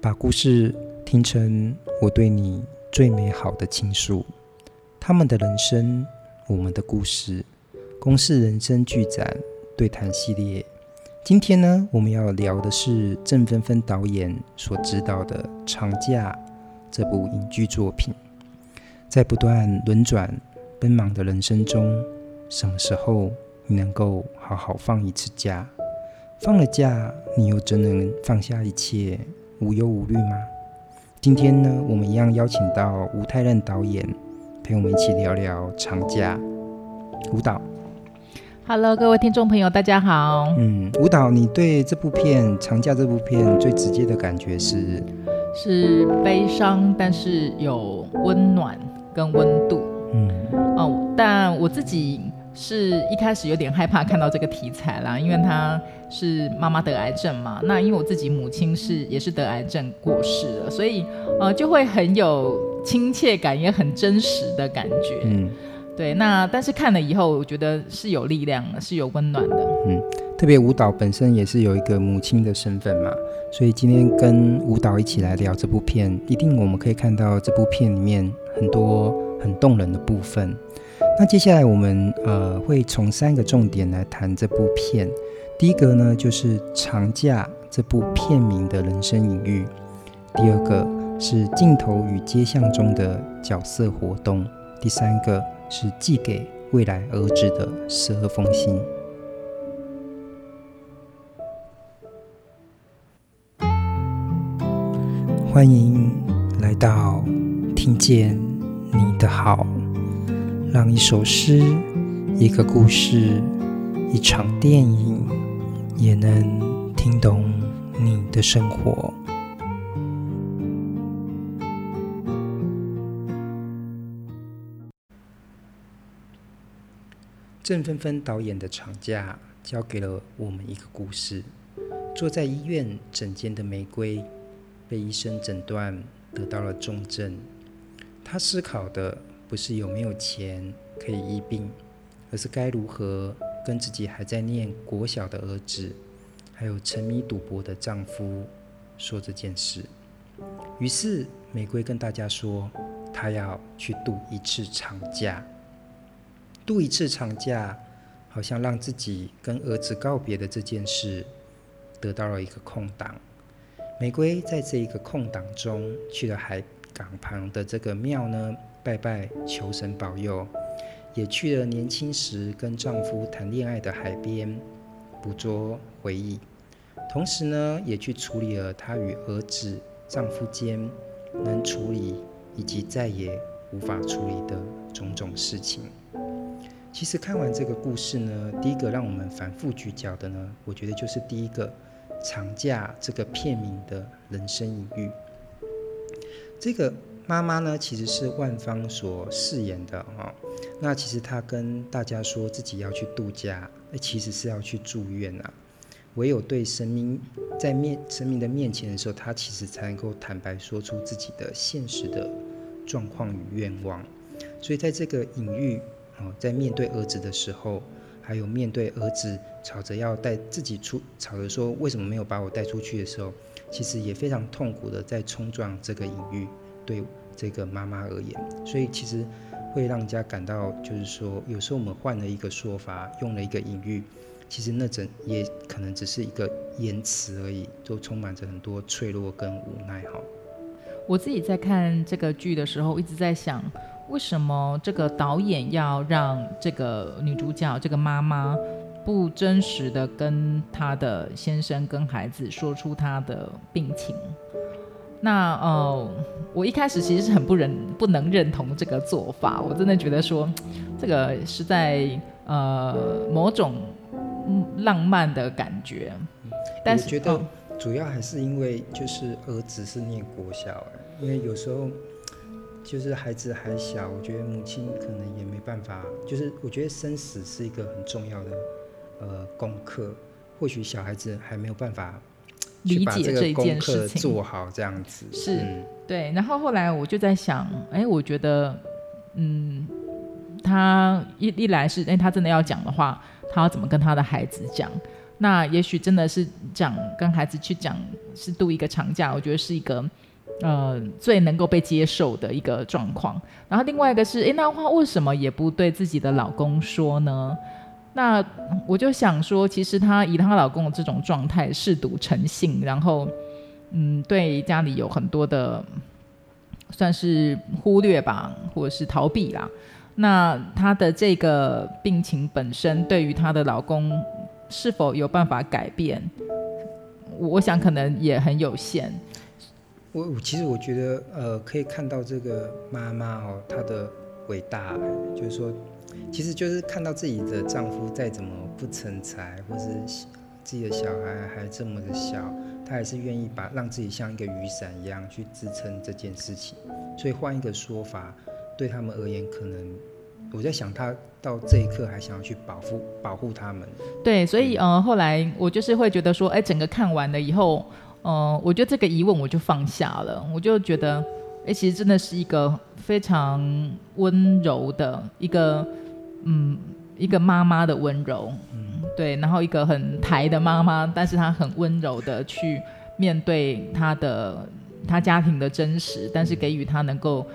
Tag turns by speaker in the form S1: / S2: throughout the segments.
S1: 把故事听成我对你最美好的倾诉。他们的人生，我们的故事。公视人生剧展对谈系列。今天呢，我们要聊的是郑芬芬导演所执导的《长假》这部影剧作品。在不断轮转、奔忙的人生中，什么时候你能够好好放一次假？放了假，你又真能放下一切，无忧无虑吗？今天呢，我们一样邀请到吴太任导演陪我们一起聊聊《长假》。舞蹈
S2: ，Hello，各位听众朋友，大家好。
S1: 嗯，舞蹈，你对这部片《长假》这部片最直接的感觉是？
S2: 是悲伤，但是有温暖跟温度。嗯，哦，但我自己。是一开始有点害怕看到这个题材啦，因为他是妈妈得癌症嘛。那因为我自己母亲是也是得癌症过世了，所以呃就会很有亲切感，也很真实的感觉。嗯，对。那但是看了以后，我觉得是有力量的，是有温暖的。
S1: 嗯，特别舞蹈本身也是有一个母亲的身份嘛，所以今天跟舞蹈一起来聊这部片，一定我们可以看到这部片里面很多很动人的部分。那接下来我们呃会从三个重点来谈这部片。第一个呢就是“长假”这部片名的人生隐喻；第二个是镜头与街巷中的角色活动；第三个是寄给未来儿子的十二封信。欢迎来到听见你的好。让一首诗、一个故事、一场电影，也能听懂你的生活。郑芬芬导演的《长假》交给了我们一个故事：坐在医院诊间的玫瑰，被医生诊断得到了重症。她思考的。不是有没有钱可以医病，而是该如何跟自己还在念国小的儿子，还有沉迷赌博的丈夫说这件事。于是玫瑰跟大家说，她要去度一次长假。度一次长假，好像让自己跟儿子告别的这件事得到了一个空档。玫瑰在这一个空档中去了海港旁的这个庙呢，拜拜求神保佑，也去了年轻时跟丈夫谈恋爱的海边，捕捉回忆。同时呢，也去处理了她与儿子、丈夫间能处理以及再也无法处理的种种事情。其实看完这个故事呢，第一个让我们反复咀嚼的呢，我觉得就是第一个“长假”这个片名的人生隐喻。这个。妈妈呢，其实是万芳所饰演的哈。那其实她跟大家说自己要去度假，那其实是要去住院啊。唯有对神明在面神明的面前的时候，她其实才能够坦白说出自己的现实的状况与愿望。所以在这个隐喻哦，在面对儿子的时候，还有面对儿子吵着要带自己出，吵着说为什么没有把我带出去的时候，其实也非常痛苦的在冲撞这个隐喻。对这个妈妈而言，所以其实会让人家感到，就是说，有时候我们换了一个说法，用了一个隐喻，其实那整也可能只是一个言辞而已，都充满着很多脆弱跟无奈哈。
S2: 我自己在看这个剧的时候，一直在想，为什么这个导演要让这个女主角这个妈妈不真实的跟她的先生跟孩子说出她的病情？那呃，我一开始其实是很不认不能认同这个做法，我真的觉得说，这个是在呃某种浪漫的感觉。但是
S1: 我觉得主要还是因为就是儿子是念国小，因为有时候就是孩子还小，我觉得母亲可能也没办法，就是我觉得生死是一个很重要的呃功课，或许小孩子还没有办法。
S2: 理解这一件事情，
S1: 做好这样子
S2: 是、嗯、对。然后后来我就在想，哎，我觉得，嗯，他一一来是，哎，他真的要讲的话，他要怎么跟他的孩子讲？那也许真的是讲跟孩子去讲是度一个长假，我觉得是一个呃最能够被接受的一个状况。然后另外一个是，诶，那话为什么也不对自己的老公说呢？那我就想说，其实她以她老公的这种状态，嗜赌成性，然后嗯，对家里有很多的算是忽略吧，或者是逃避啦。那她的这个病情本身，对于她的老公。是否有办法改变？我想可能也很有限。
S1: 我其实我觉得，呃，可以看到这个妈妈哦，她的伟大，就是说，其实就是看到自己的丈夫再怎么不成才，或是自己的小孩还这么的小，她还是愿意把让自己像一个雨伞一样去支撑这件事情。所以换一个说法，对他们而言，可能。我在想，他到这一刻还想要去保护保护他们。
S2: 对，所以呃，后来我就是会觉得说，哎，整个看完了以后，呃，我觉得这个疑问我就放下了。我就觉得，哎，其实真的是一个非常温柔的一个，嗯，一个妈妈的温柔，嗯，对，然后一个很台的妈妈，但是她很温柔的去面对她的她家庭的真实，但是给予她能够。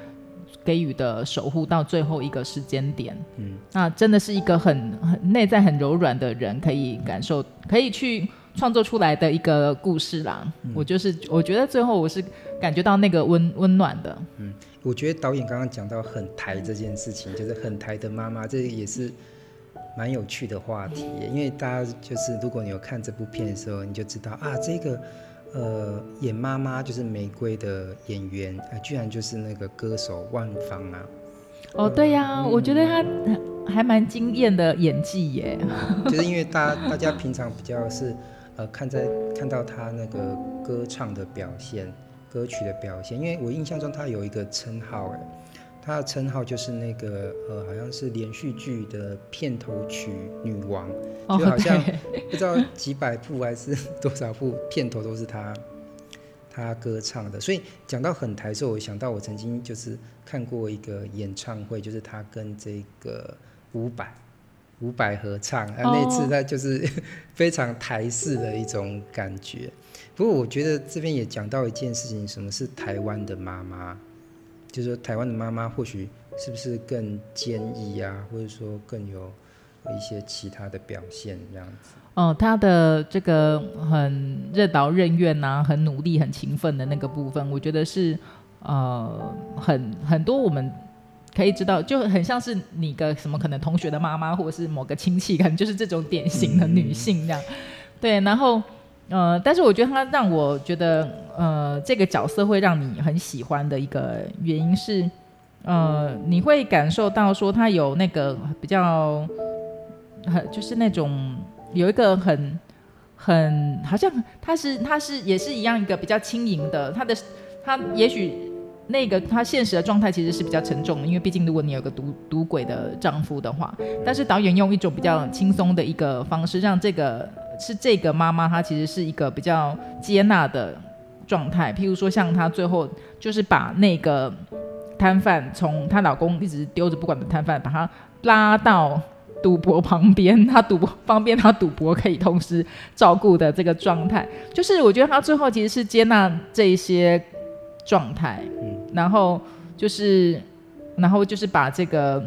S2: 给予的守护到最后一个时间点，嗯，那真的是一个很很内在很柔软的人可以感受，可以去创作出来的一个故事啦。嗯、我就是我觉得最后我是感觉到那个温温暖的。
S1: 嗯，我觉得导演刚刚讲到很台这件事情，就是很台的妈妈，这也是蛮有趣的话题。因为大家就是如果你有看这部片的时候，你就知道啊，这个。呃，演妈妈就是玫瑰的演员，呃，居然就是那个歌手万芳啊。
S2: 哦，对呀、啊，嗯、我觉得他还蛮惊艳的演技耶。
S1: 就是因为大家大家平常比较是呃看在看到他那个歌唱的表现，歌曲的表现，因为我印象中他有一个称号哎。她的称号就是那个呃，好像是连续剧的片头曲女王，就好像不知道几百部还是多少部片头都是他。他歌唱的。所以讲到很台的时候，我想到我曾经就是看过一个演唱会，就是他跟这个伍佰伍佰合唱，啊，那次他就是 非常台式的一种感觉。不过我觉得这边也讲到一件事情，什么是台湾的妈妈？就是说，台湾的妈妈或许是不是更坚毅啊，或者说更有一些其他的表现这样子？
S2: 哦，她的这个很任劳任怨、啊，很努力、很勤奋的那个部分，我觉得是呃很很多我们可以知道，就很像是你的什么可能同学的妈妈，或者是某个亲戚，可能就是这种典型的女性这样。对，然后。呃，但是我觉得他让我觉得，呃，这个角色会让你很喜欢的一个原因是，呃，你会感受到说他有那个比较，很就是那种有一个很很好像他是他是也是一样一个比较轻盈的，他的他也许那个他现实的状态其实是比较沉重的，因为毕竟如果你有个赌赌鬼的丈夫的话，但是导演用一种比较轻松的一个方式让这个。是这个妈妈，她其实是一个比较接纳的状态。譬如说，像她最后就是把那个摊贩从她老公一直丢着不管的摊贩，把他拉到赌博旁边，她赌博方便她赌博可以同时照顾的这个状态。就是我觉得她最后其实是接纳这一些状态，嗯，然后就是，然后就是把这个。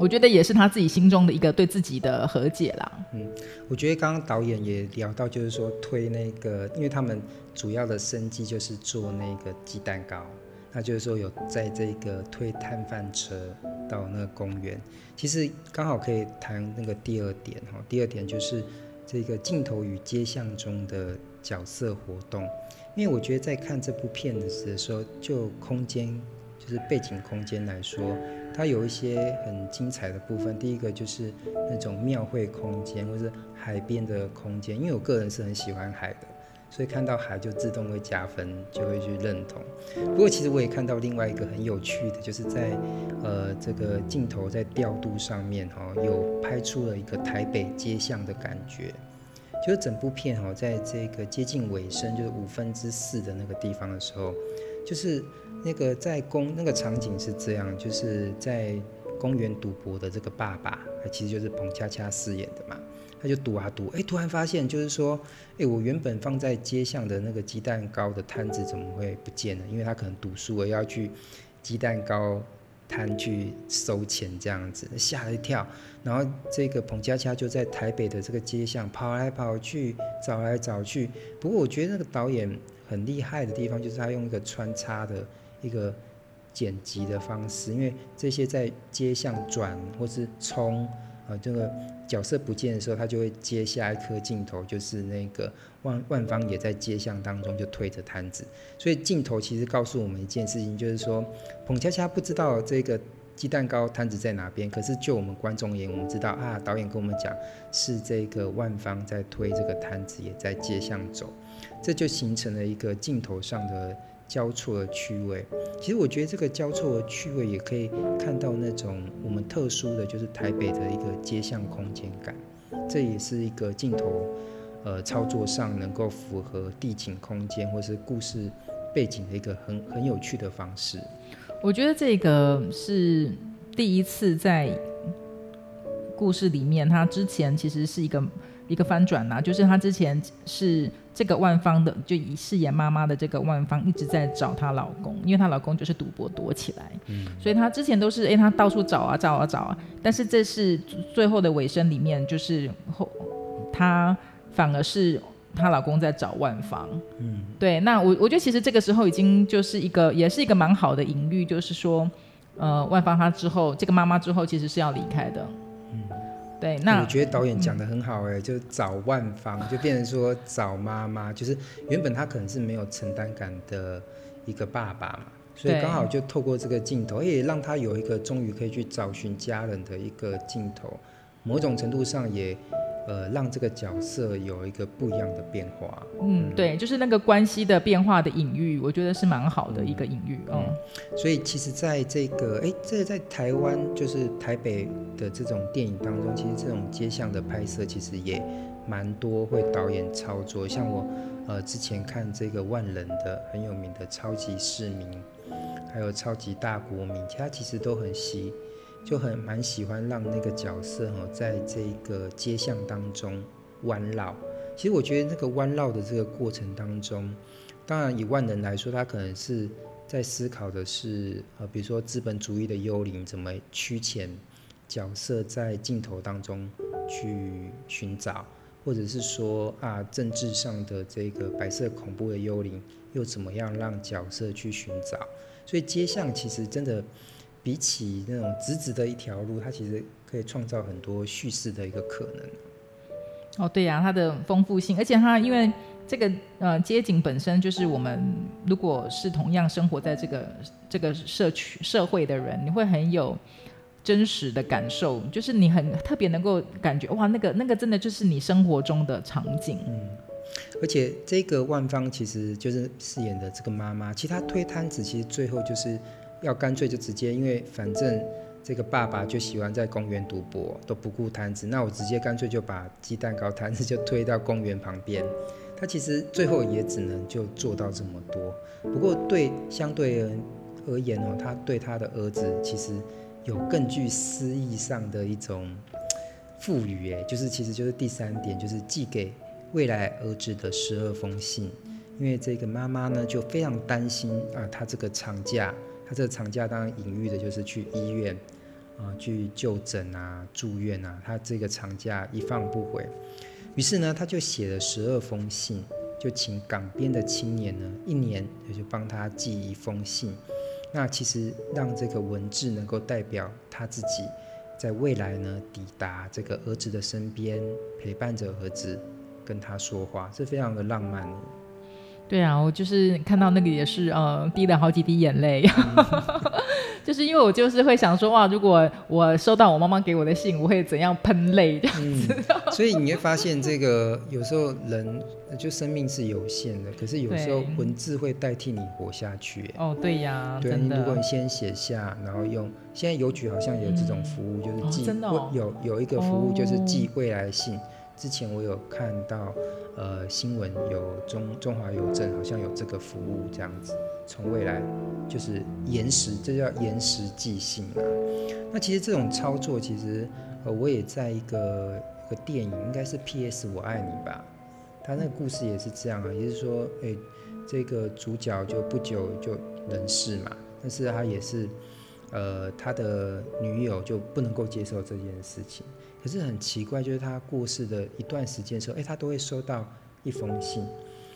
S2: 我觉得也是他自己心中的一个对自己的和解啦。
S1: 嗯，我觉得刚刚导演也聊到，就是说推那个，因为他们主要的生计就是做那个鸡蛋糕，那就是说有在这个推摊贩车到那个公园。其实刚好可以谈那个第二点哈，第二点就是这个镜头与街巷中的角色活动，因为我觉得在看这部片子的时候，就空间就是背景空间来说。它有一些很精彩的部分，第一个就是那种庙会空间，或是海边的空间。因为我个人是很喜欢海的，所以看到海就自动会加分，就会去认同。不过其实我也看到另外一个很有趣的，就是在呃这个镜头在调度上面哈、有拍出了一个台北街巷的感觉。就是整部片哈、在这个接近尾声，就是五分之四的那个地方的时候，就是。那个在公那个场景是这样，就是在公园赌博的这个爸爸，他其实就是彭恰恰饰演的嘛。他就赌啊赌，哎，突然发现就是说，哎，我原本放在街巷的那个鸡蛋糕的摊子怎么会不见了？因为他可能赌输了，要去鸡蛋糕摊去收钱这样子，吓了一跳。然后这个彭恰恰就在台北的这个街巷跑来跑去，找来找去。不过我觉得那个导演很厉害的地方，就是他用一个穿插的一个剪辑的方式，因为这些在街巷转或是冲。啊，这个角色不见的时候，他就会接下一颗镜头，就是那个万万方也在街巷当中就推着摊子，所以镜头其实告诉我们一件事情，就是说彭恰恰不知道这个鸡蛋糕摊子在哪边，可是就我们观众而言，我们知道啊，导演跟我们讲是这个万方在推这个摊子，也在街巷走，这就形成了一个镜头上的。交错的趣味，其实我觉得这个交错的趣味也可以看到那种我们特殊的就是台北的一个街巷空间感，这也是一个镜头呃操作上能够符合地景空间或是故事背景的一个很很有趣的方式。
S2: 我觉得这个是第一次在故事里面，它之前其实是一个一个翻转呐，就是它之前是。这个万芳的就以饰演妈妈的这个万芳一直在找她老公，因为她老公就是赌博躲起来，嗯，所以她之前都是哎，她到处找啊找啊找啊，但是这是最后的尾声里面，就是后她反而是她老公在找万芳，嗯，对，那我我觉得其实这个时候已经就是一个也是一个蛮好的隐喻，就是说，呃，万芳她之后这个妈妈之后其实是要离开的。对，那
S1: 我觉得导演讲得很好哎，就找万芳，就变成说找妈妈，就是原本他可能是没有承担感的一个爸爸嘛，所以刚好就透过这个镜头，也让他有一个终于可以去找寻家人的一个镜头，某种程度上也。呃，让这个角色有一个不一样的变化。
S2: 嗯，对，就是那个关系的变化的隐喻，我觉得是蛮好的一个隐喻。嗯，
S1: 嗯，所以其实在这个，哎，这个在台湾就是台北的这种电影当中，其实这种街巷的拍摄其实也蛮多会导演操作。像我呃之前看这个万人的很有名的超级市民，还有超级大国民，其他其实都很吸。就很蛮喜欢让那个角色哈，在这个街巷当中弯绕。其实我觉得那个弯绕的这个过程当中，当然以万人来说，他可能是在思考的是呃，比如说资本主义的幽灵怎么趋潜角色在镜头当中去寻找，或者是说啊，政治上的这个白色恐怖的幽灵又怎么样让角色去寻找。所以街巷其实真的。比起那种直直的一条路，它其实可以创造很多叙事的一个可能。
S2: 哦，对呀、啊，它的丰富性，而且它因为这个呃街景本身就是我们如果是同样生活在这个这个社区社会的人，你会很有真实的感受，就是你很特别能够感觉哇，那个那个真的就是你生活中的场景。
S1: 嗯，而且这个万芳其实就是饰演的这个妈妈，其实她推摊子，其实最后就是。要干脆就直接，因为反正这个爸爸就喜欢在公园赌博，都不顾摊子，那我直接干脆就把鸡蛋糕摊子就推到公园旁边。他其实最后也只能就做到这么多。不过对相对而言哦，他对他的儿子其实有更具诗意上的一种赋予，哎，就是其实就是第三点，就是寄给未来儿子的十二封信。因为这个妈妈呢就非常担心啊，他这个长假。他这个长假当然隐喻的就是去医院啊，去就诊啊、住院啊。他这个长假一放不回，于是呢，他就写了十二封信，就请港边的青年呢，一年也就帮他寄一封信。那其实让这个文字能够代表他自己在未来呢，抵达这个儿子的身边，陪伴着儿子，跟他说话，是非常的浪漫。
S2: 对啊，我就是看到那个也是呃，滴了好几滴眼泪，嗯、就是因为我就是会想说哇，如果我收到我妈妈给我的信，我会怎样喷泪这样子。
S1: 嗯、所以你会发现，这个有时候人就生命是有限的，可是有时候文字会代替你活下去。
S2: 哦，对呀，对。
S1: 如果你先写下，然后用现在邮局好像有这种服务，嗯、就是寄，
S2: 哦哦、
S1: 有有一个服务就是寄未来信。哦之前我有看到，呃，新闻有中中华邮政好像有这个服务，这样子从未来就是延时，这叫延时寄信啊。那其实这种操作其实，呃，我也在一个一个电影，应该是 P.S. 我爱你吧。他那个故事也是这样啊，也是说，哎，这个主角就不久就人世嘛，但是他也是，呃，他的女友就不能够接受这件事情。可是很奇怪，就是他过世的一段时间的时候，哎，他都会收到一封信。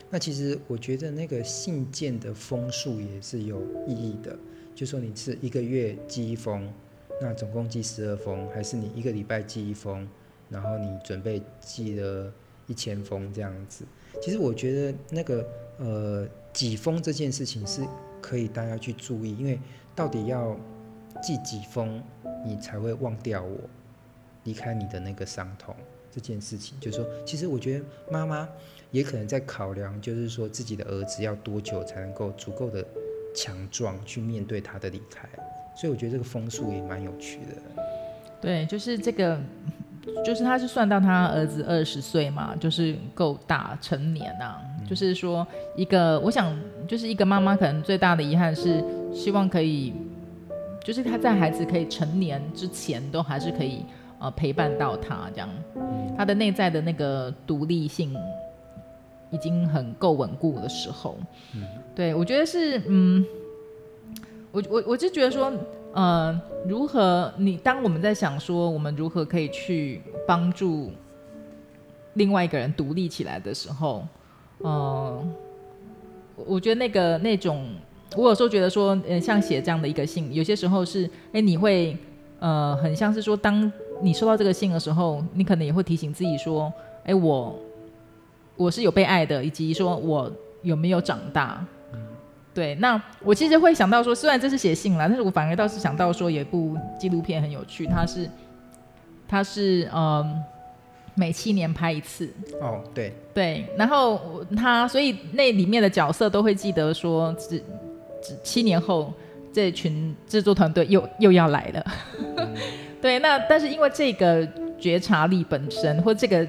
S1: 那其实我觉得那个信件的封数也是有意义的，就说你是一个月寄一封，那总共寄十二封，还是你一个礼拜寄一封，然后你准备寄了一千封这样子。其实我觉得那个呃几封这件事情是可以大家去注意，因为到底要寄几封，你才会忘掉我，离开你的那个伤痛。这件事情，就是说，其实我觉得妈妈也可能在考量，就是说自己的儿子要多久才能够足够的强壮去面对他的离开。所以我觉得这个风速也蛮有趣的。
S2: 对，就是这个，就是他是算到他儿子二十岁嘛，就是够大成年啊。嗯、就是说，一个我想，就是一个妈妈可能最大的遗憾是，希望可以，就是他在孩子可以成年之前，都还是可以。呃，陪伴到他这样，他的内在的那个独立性已经很够稳固的时候，嗯，对，我觉得是，嗯，我我我就觉得说，呃，如何你当我们在想说我们如何可以去帮助另外一个人独立起来的时候，呃，我觉得那个那种，我有时候觉得说，呃，像写这样的一个信，有些时候是，哎，你会，呃，很像是说当。你收到这个信的时候，你可能也会提醒自己说：“哎，我我是有被爱的，以及说我有没有长大。”对。那我其实会想到说，虽然这是写信啦，但是我反而倒是想到说，有一部纪录片很有趣，它是它是嗯每七年拍一次。
S1: 哦，对
S3: 对。然后他所以那里面的角色都会记得说，只只七年后这群制作团队又又要来了。嗯 对，那但是因为这个觉察力本身，或这个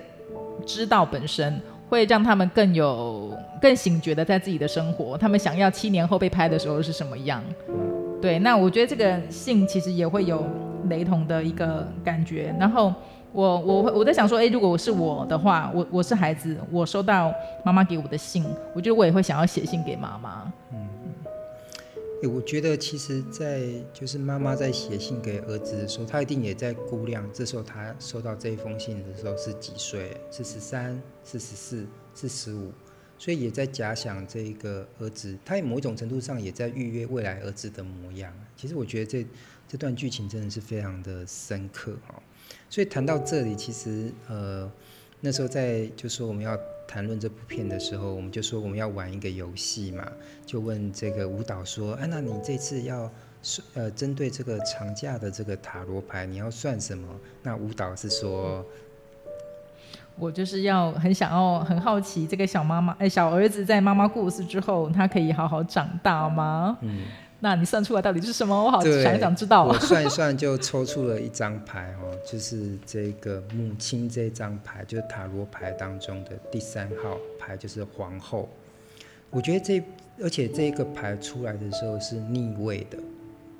S3: 知道本身，会让他们更有更醒觉的在自己的生活。他们想要七年后被拍的时候是什么样？对，那我觉得这个信其实也会有雷同的一个感觉。然后我我我在想说，诶，如果我是我的话，我我是孩子，我收到妈妈给我的信，我觉得我也会想要写信给妈
S1: 妈。我觉得其实，在就是妈妈在写信给儿子的时候，她一定也在估量，这时候她收到这一封信的时候是几岁？是十三？是十四？是十五？所以也在假想这个儿子，他某一种程度上也在预约未来儿子的模样。其实我觉得这这段剧情真的是非常的深刻哈。所以谈到这里，其实呃那时候在就说我们要。谈论这部片的时候，我们就说我们要玩一个游戏嘛，就问这个舞蹈说：“哎、啊，那你这次要呃针对这个长假的这个塔罗牌，你要算什么？”那舞蹈是说：“
S2: 我就是要很想要很好奇，这个小妈妈哎，小儿子在妈妈过世之后，他可以好好长大吗？”嗯。那你算出来到底是什么？我好想想知道。
S1: 我算一算，就抽出了一张牌哦，就是这个母亲这张牌，就是塔罗牌当中的第三号牌，就是皇后。我觉得这，而且这个牌出来的时候是逆位的，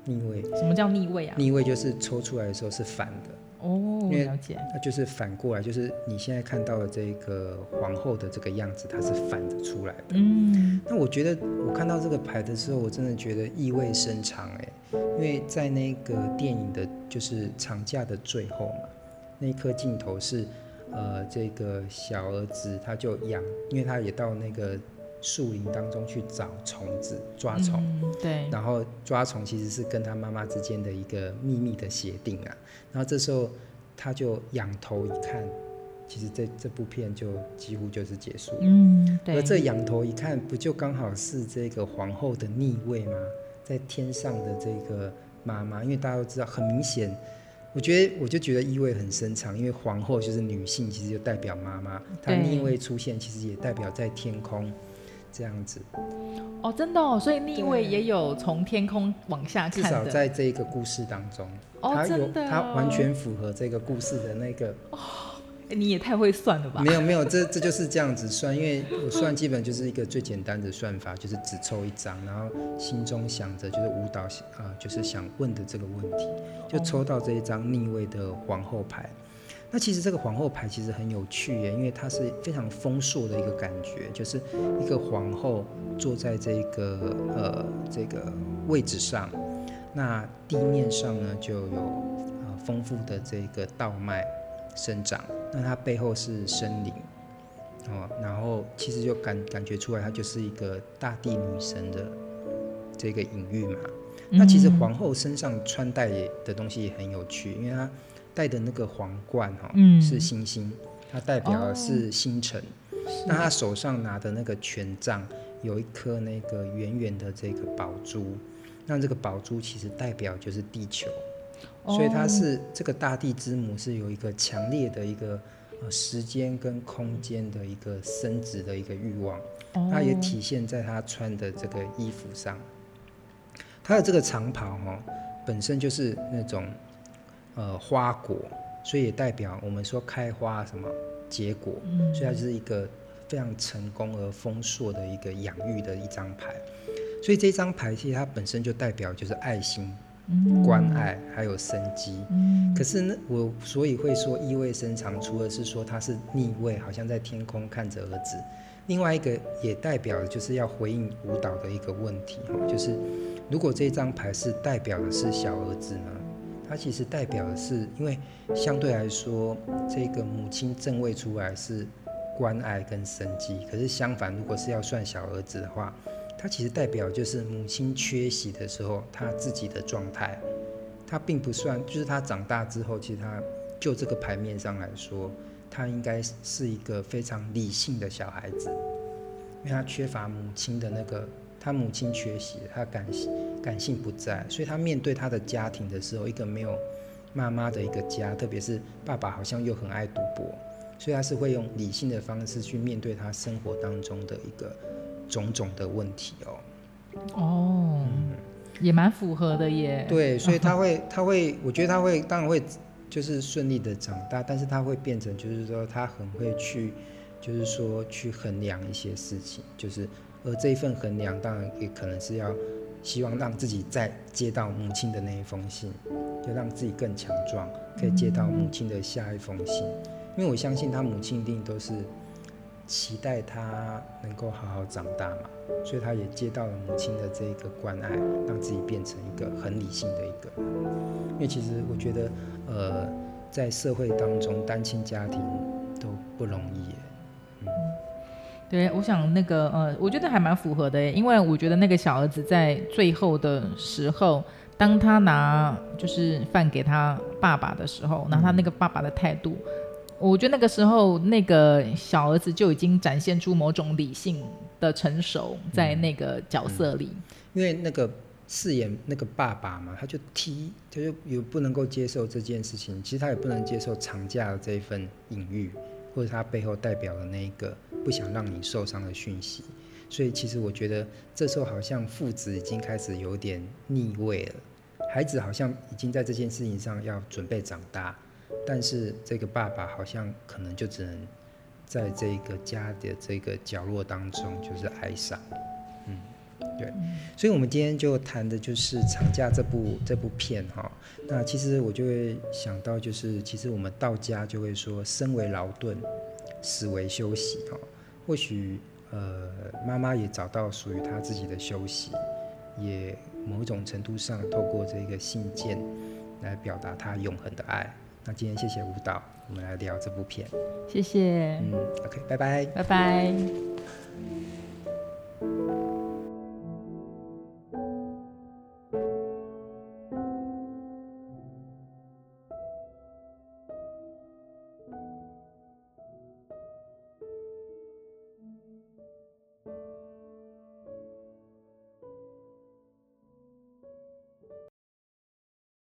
S1: 逆位。
S2: 什么叫逆位啊？
S1: 逆位就是抽出来的时候是反的。
S2: 哦，了解。
S1: 那就是反过来，就是你现在看到的这个皇后的这个样子，它是反着出来的。嗯，那我觉得我看到这个牌的时候，我真的觉得意味深长哎，因为在那个电影的，就是长假的最后嘛，那一颗镜头是，呃，这个小儿子他就养，因为他也到那个。树林当中去找虫子，抓虫，
S2: 嗯，对，
S1: 然后抓虫其实是跟他妈妈之间的一个秘密的协定啊。然后这时候他就仰头一看，其实这这部片就几乎就是结束了。
S2: 嗯，对。
S1: 而这仰头一看，不就刚好是这个皇后的逆位吗？在天上的这个妈妈，因为大家都知道，很明显，我觉得我就觉得意味很深长，因为皇后就是女性，其实就代表妈妈，她逆位出现，其实也代表在天空。这样子，
S2: 哦，真的哦，所以逆位也有从天空往下看，
S1: 至少在这个故事当中，哦，它有，它完全符合这个故事的那个，
S2: 哦，欸，你也太会算了吧？
S1: 没有没有，这这就是这样子算，因为我算基本就是一个最简单的算法，就是只抽一张，然后心中想着就是舞蹈啊、呃，就是想问的这个问题，就抽到这一张逆位的皇后牌。那其实这个皇后牌其实很有趣耶，因为它是非常丰硕的一个感觉，就是一个皇后坐在这个呃这个位置上，那地面上呢就有呃丰富的这个稻麦生长，那它背后是森林哦，然后其实就感感觉出来，它就是一个大地女神的这个隐喻嘛。那其实皇后身上穿戴的东西也很有趣，因为它。戴的那个皇冠哈，是星星，它代表的是星辰。那他手上拿的那个权杖，有一颗那个圆圆的这个宝珠，那这个宝珠其实代表就是地球，所以它是这个大地之母是有一个强烈的一个呃时间跟空间的一个升值的一个欲望，它也体现在他穿的这个衣服上。他的这个长袍哈，本身就是那种。呃，花果，所以也代表我们说开花什么结果，嗯，所以它就是一个非常成功而丰硕的一个养育的一张牌。所以这张牌其实它本身就代表就是爱心、嗯、关爱还有生机。嗯，可是呢，我所以会说意味深长，除了是说它是逆位，好像在天空看着儿子，另外一个也代表就是要回应舞蹈的一个问题哈，就是如果这张牌是代表的是小儿子呢？它其实代表的是，因为相对来说，这个母亲正位出来是关爱跟生机，可是相反，如果是要算小儿子的话，它其实代表就是母亲缺席的时候，他自己的状态，他并不算，就是他长大之后，其实他就这个牌面上来说，他应该是一个非常理性的小孩子，因为他缺乏母亲的那个。他母亲缺席，他感感性不在，所以他面对他的家庭的时候，一个没有妈妈的一个家，特别是爸爸好像又很爱赌博，所以他是会用理性的方式去面对他生活当中的一个种种的问题哦。
S2: 哦，嗯、也蛮符合的耶。
S1: 对，所以他会，他会，我觉得他会，当然会，就是顺利的长大，但是他会变成，就是说他很会去，就是说去衡量一些事情，就是。而这一份衡量，当然也可能是要希望让自己再接到母亲的那一封信，就让自己更强壮，可以接到母亲的下一封信。因为我相信他母亲一定都是期待他能够好好长大嘛，所以他也接到了母亲的这个关爱，让自己变成一个很理性的一个。因为其实我觉得，呃，在社会当中，单亲家庭都不容易。
S2: 对，我想那个呃，我觉得还蛮符合的，因为我觉得那个小儿子在最后的时候，当他拿就是饭给他爸爸的时候，拿他那个爸爸的态度，我觉得那个时候那个小儿子就已经展现出某种理性的成熟在那个角色里。嗯嗯、
S1: 因为那个饰演那个爸爸嘛，他就踢，他就也不能够接受这件事情，其实他也不能接受长假的这一份隐喻。或者他背后代表的那一个不想让你受伤的讯息，所以其实我觉得这时候好像父子已经开始有点逆位了，孩子好像已经在这件事情上要准备长大，但是这个爸爸好像可能就只能在这个家的这个角落当中就是哀伤。对，所以，我们今天就谈的就是《长假》这部这部片哈。那其实我就会想到，就是其实我们道家就会说，生为劳顿，死为休息哈。或许呃，妈妈也找到属于她自己的休息，也某一种程度上透过这个信件来表达她永恒的爱。那今天谢谢舞蹈，我们来聊这部片。
S2: 谢谢。
S1: 嗯，OK，拜拜。
S2: 拜拜。